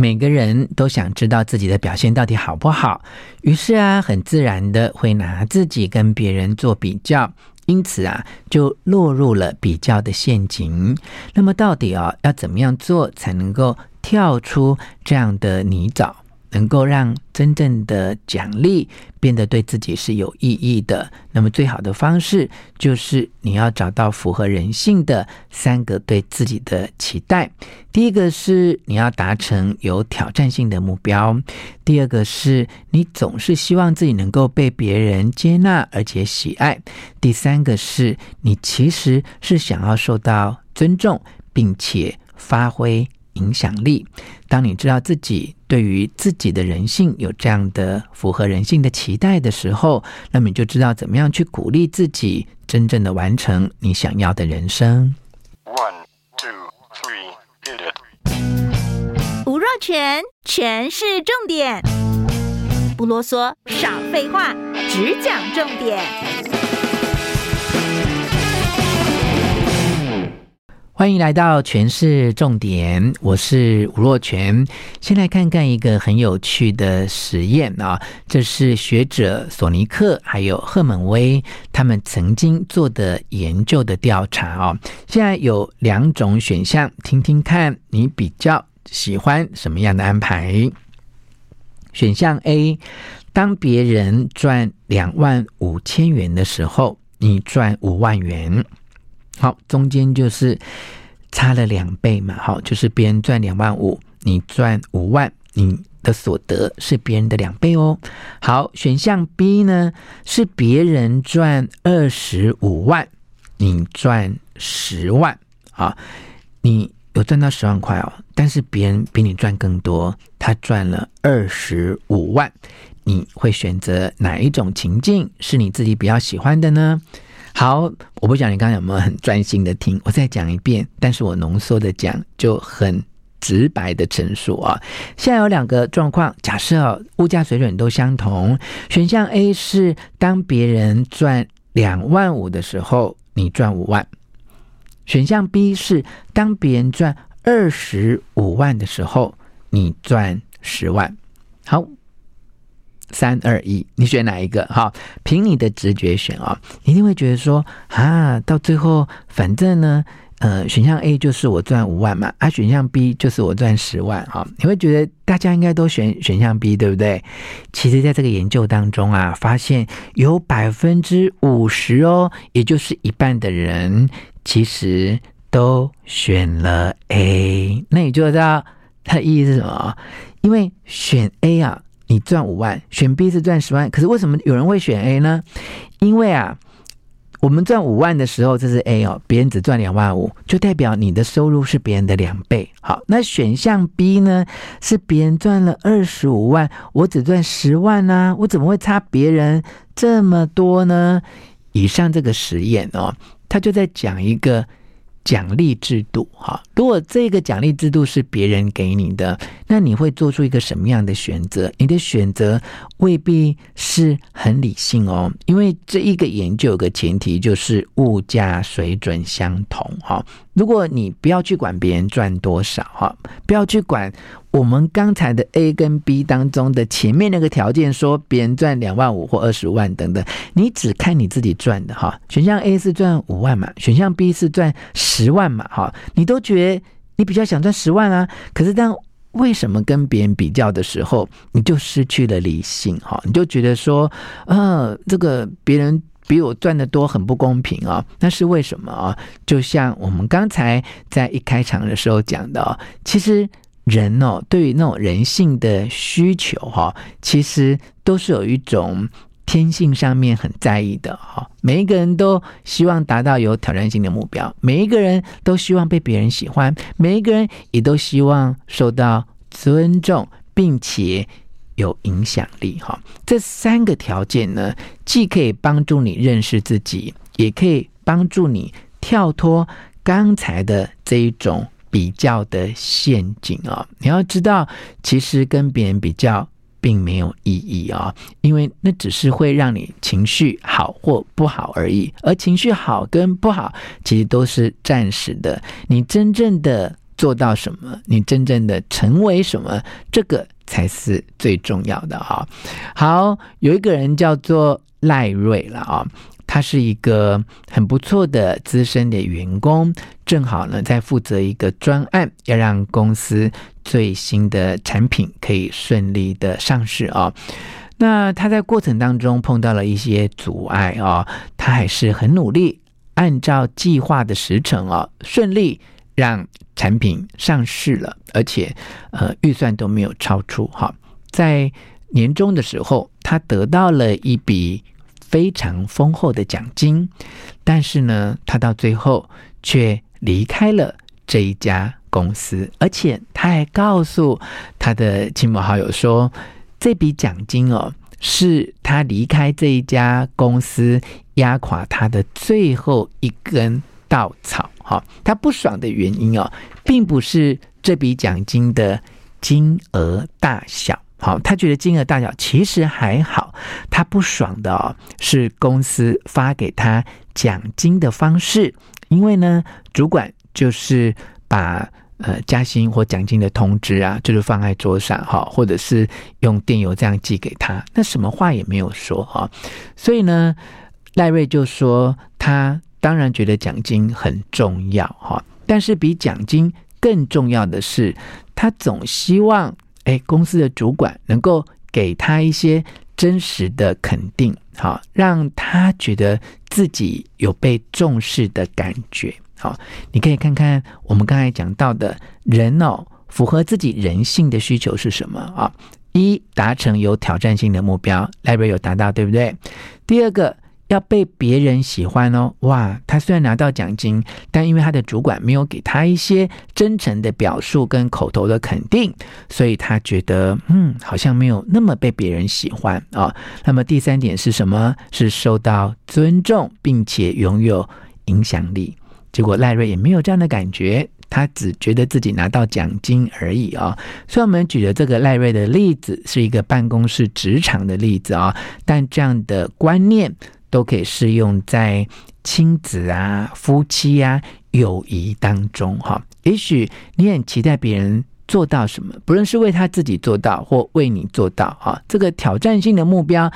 每个人都想知道自己的表现到底好不好，于是啊，很自然的会拿自己跟别人做比较，因此啊，就落入了比较的陷阱。那么，到底啊，要怎么样做才能够跳出这样的泥沼？能够让真正的奖励变得对自己是有意义的，那么最好的方式就是你要找到符合人性的三个对自己的期待。第一个是你要达成有挑战性的目标；第二个是你总是希望自己能够被别人接纳而且喜爱；第三个是你其实是想要受到尊重，并且发挥影响力。当你知道自己对于自己的人性有这样的符合人性的期待的时候，那么你就知道怎么样去鼓励自己，真正的完成你想要的人生。One, two, three, hit it. 吴若全，全是重点，不啰嗦，少废话，只讲重点。欢迎来到全市重点，我是吴若全。先来看看一个很有趣的实验啊，这是学者索尼克还有赫门威他们曾经做的研究的调查啊。现在有两种选项，听听看你比较喜欢什么样的安排。选项 A，当别人赚两万五千元的时候，你赚五万元。好，中间就是差了两倍嘛。好，就是别人赚两万五，你赚五万，你的所得是别人的两倍哦。好，选项 B 呢，是别人赚二十五万，你赚十万。啊，你有赚到十万块哦，但是别人比你赚更多，他赚了二十五万。你会选择哪一种情境是你自己比较喜欢的呢？好，我不讲你刚才有没有很专心的听，我再讲一遍，但是我浓缩的讲就很直白的陈述啊。现在有两个状况，假设物价水准都相同，选项 A 是当别人赚两万五的时候，你赚五万；选项 B 是当别人赚二十五万的时候，你赚十万。好。三二一，你选哪一个？哈，凭你的直觉选啊，你一定会觉得说啊，到最后反正呢，呃，选项 A 就是我赚五万嘛，啊，选项 B 就是我赚十万啊，你会觉得大家应该都选选项 B，对不对？其实，在这个研究当中啊，发现有百分之五十哦，也就是一半的人其实都选了 A，那你就知道它的意义是什么？因为选 A 啊。你赚五万，选 B 是赚十万，可是为什么有人会选 A 呢？因为啊，我们赚五万的时候，这是 A 哦，别人只赚两万五，就代表你的收入是别人的两倍。好，那选项 B 呢，是别人赚了二十五万，我只赚十万呢，啊，我怎么会差别人这么多呢？以上这个实验哦，他就在讲一个。奖励制度，哈，如果这个奖励制度是别人给你的，那你会做出一个什么样的选择？你的选择未必是很理性哦，因为这一个研究有个前提就是物价水准相同，哈。如果你不要去管别人赚多少，哈，不要去管。我们刚才的 A 跟 B 当中的前面那个条件，说别人赚两万五或二十万等等，你只看你自己赚的哈。选项 A 是赚五万嘛，选项 B 是赚十十万嘛，哈，你都觉得你比较想赚十万啊。可是当为什么跟别人比较的时候，你就失去了理性哈？你就觉得说，呃，这个别人比我赚的多，很不公平啊。那是为什么啊？就像我们刚才在一开场的时候讲的，其实。人哦，对于那种人性的需求哈，其实都是有一种天性上面很在意的哈。每一个人都希望达到有挑战性的目标，每一个人都希望被别人喜欢，每一个人也都希望受到尊重，并且有影响力哈。这三个条件呢，既可以帮助你认识自己，也可以帮助你跳脱刚才的这一种。比较的陷阱啊，你要知道，其实跟别人比较并没有意义啊，因为那只是会让你情绪好或不好而已，而情绪好跟不好其实都是暂时的。你真正的做到什么，你真正的成为什么，这个才是最重要的啊。好，有一个人叫做赖瑞了啊。他是一个很不错的资深的员工，正好呢在负责一个专案，要让公司最新的产品可以顺利的上市啊。那他在过程当中碰到了一些阻碍啊，他还是很努力，按照计划的时程啊，顺利让产品上市了，而且呃预算都没有超出哈。在年终的时候，他得到了一笔。非常丰厚的奖金，但是呢，他到最后却离开了这一家公司，而且他还告诉他的亲朋好友说，这笔奖金哦，是他离开这一家公司压垮他的最后一根稻草。哈，他不爽的原因哦，并不是这笔奖金的金额大小。好，他觉得金额大小其实还好，他不爽的哦，是公司发给他奖金的方式，因为呢，主管就是把呃加薪或奖金的通知啊，就是放在桌上哈，或者是用电邮这样寄给他，那什么话也没有说哈，所以呢，赖瑞就说他当然觉得奖金很重要哈，但是比奖金更重要的是，他总希望。哎，公司的主管能够给他一些真实的肯定，好，让他觉得自己有被重视的感觉。好，你可以看看我们刚才讲到的人哦，符合自己人性的需求是什么啊？一，达成有挑战性的目标，Larry 有达到，对不对？第二个。要被别人喜欢哦，哇！他虽然拿到奖金，但因为他的主管没有给他一些真诚的表述跟口头的肯定，所以他觉得嗯，好像没有那么被别人喜欢啊、那么第三点是什么？是受到尊重，并且拥有影响力。结果赖瑞也没有这样的感觉，他只觉得自己拿到奖金而已啊、哦。所以我们举的这个赖瑞的例子是一个办公室职场的例子啊、但这样的观念。都可以适用在亲子啊、夫妻啊、友谊当中哈。也许你很期待别人做到什么，不论是为他自己做到或为你做到哈。这个挑战性的目标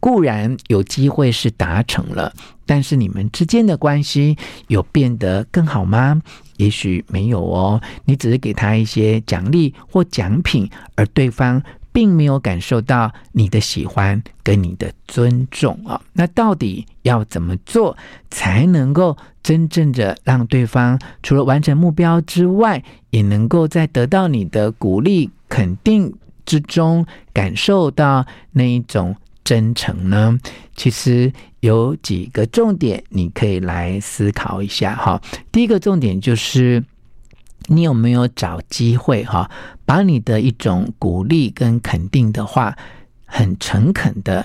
固然有机会是达成了，但是你们之间的关系有变得更好吗？也许没有哦。你只是给他一些奖励或奖品，而对方。并没有感受到你的喜欢跟你的尊重啊，那到底要怎么做才能够真正的让对方除了完成目标之外，也能够在得到你的鼓励肯定之中感受到那一种真诚呢？其实有几个重点你可以来思考一下哈。第一个重点就是。你有没有找机会哈，把你的一种鼓励跟肯定的话，很诚恳的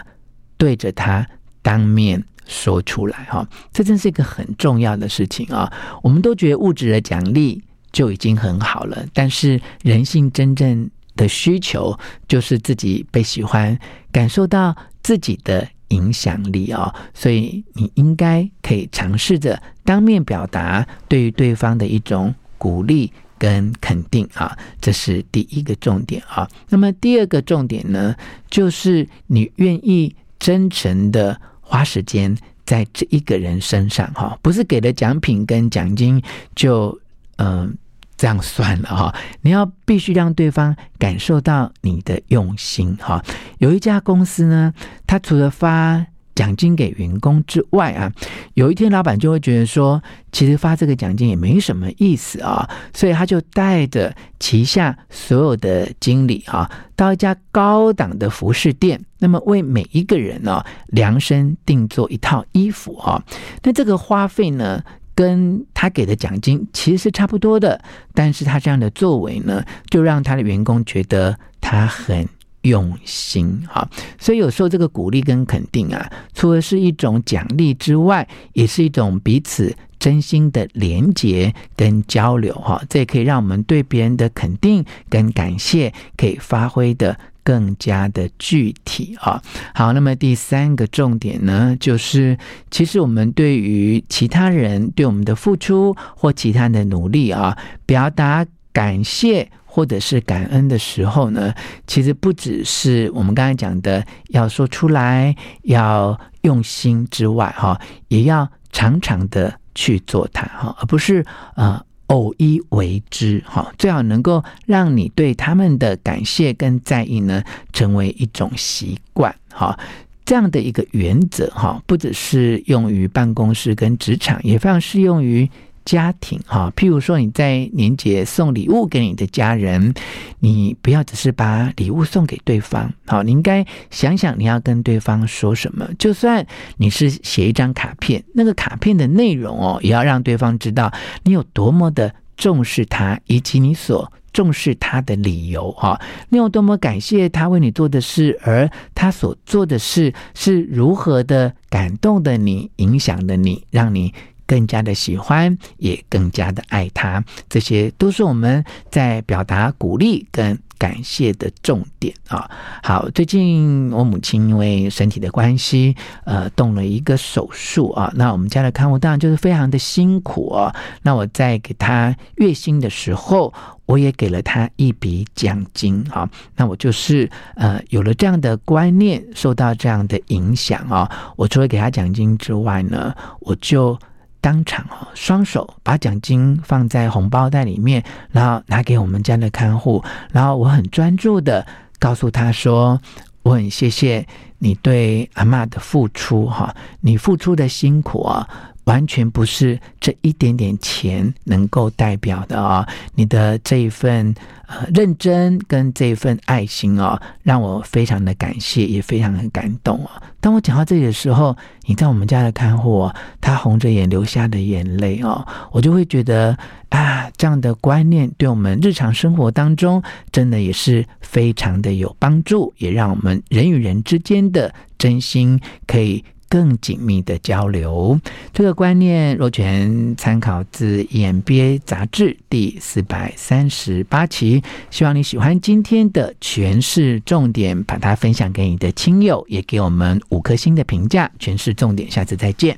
对着他当面说出来哈？这真是一个很重要的事情啊！我们都觉得物质的奖励就已经很好了，但是人性真正的需求就是自己被喜欢，感受到自己的影响力哦！所以你应该可以尝试着当面表达对于对方的一种。鼓励跟肯定啊，这是第一个重点啊。那么第二个重点呢，就是你愿意真诚的花时间在这一个人身上哈，不是给了奖品跟奖金就嗯、呃、这样算了哈。你要必须让对方感受到你的用心哈。有一家公司呢，他除了发奖金给员工之外啊，有一天老板就会觉得说，其实发这个奖金也没什么意思啊，所以他就带着旗下所有的经理啊，到一家高档的服饰店，那么为每一个人呢量身定做一套衣服啊。那这个花费呢，跟他给的奖金其实是差不多的，但是他这样的作为呢，就让他的员工觉得他很。用心哈，所以有时候这个鼓励跟肯定啊，除了是一种奖励之外，也是一种彼此真心的连结跟交流哈。这也可以让我们对别人的肯定跟感谢可以发挥的更加的具体啊。好，那么第三个重点呢，就是其实我们对于其他人对我们的付出或其他的努力啊，表达感谢或者是感恩的时候呢，其实不只是我们刚才讲的要说出来、要用心之外，哈，也要常常的去做它，哈，而不是呃。偶一为之，哈，最好能够让你对他们的感谢跟在意呢，成为一种习惯，哈，这样的一个原则，哈，不只是用于办公室跟职场，也非常适用于。家庭哈，譬如说你在年节送礼物给你的家人，你不要只是把礼物送给对方，好，你应该想想你要跟对方说什么。就算你是写一张卡片，那个卡片的内容哦，也要让对方知道你有多么的重视他，以及你所重视他的理由哈。你有多么感谢他为你做的事，而他所做的事是如何的感动的你，影响的你，让你。更加的喜欢，也更加的爱他，这些都是我们在表达鼓励跟感谢的重点啊。好，最近我母亲因为身体的关系，呃，动了一个手术啊。那我们家的看护当然就是非常的辛苦啊。那我在给他月薪的时候，我也给了他一笔奖金啊。那我就是呃有了这样的观念，受到这样的影响啊。我除了给他奖金之外呢，我就。当场哦，双手把奖金放在红包袋里面，然后拿给我们家的看护，然后我很专注的告诉他说：“我很谢谢你对阿妈的付出，哈，你付出的辛苦啊，完全不是这一点点钱能够代表的啊，你的这一份呃。”认真跟这一份爱心哦，让我非常的感谢，也非常的感动啊！当我讲到这里的时候，你在我们家的看护，他红着眼流下的眼泪哦，我就会觉得啊，这样的观念对我们日常生活当中，真的也是非常的有帮助，也让我们人与人之间的真心可以。更紧密的交流，这个观念若权参考自 EMBA 杂志第四百三十八期。希望你喜欢今天的诠释重点，把它分享给你的亲友，也给我们五颗星的评价。诠释重点，下次再见。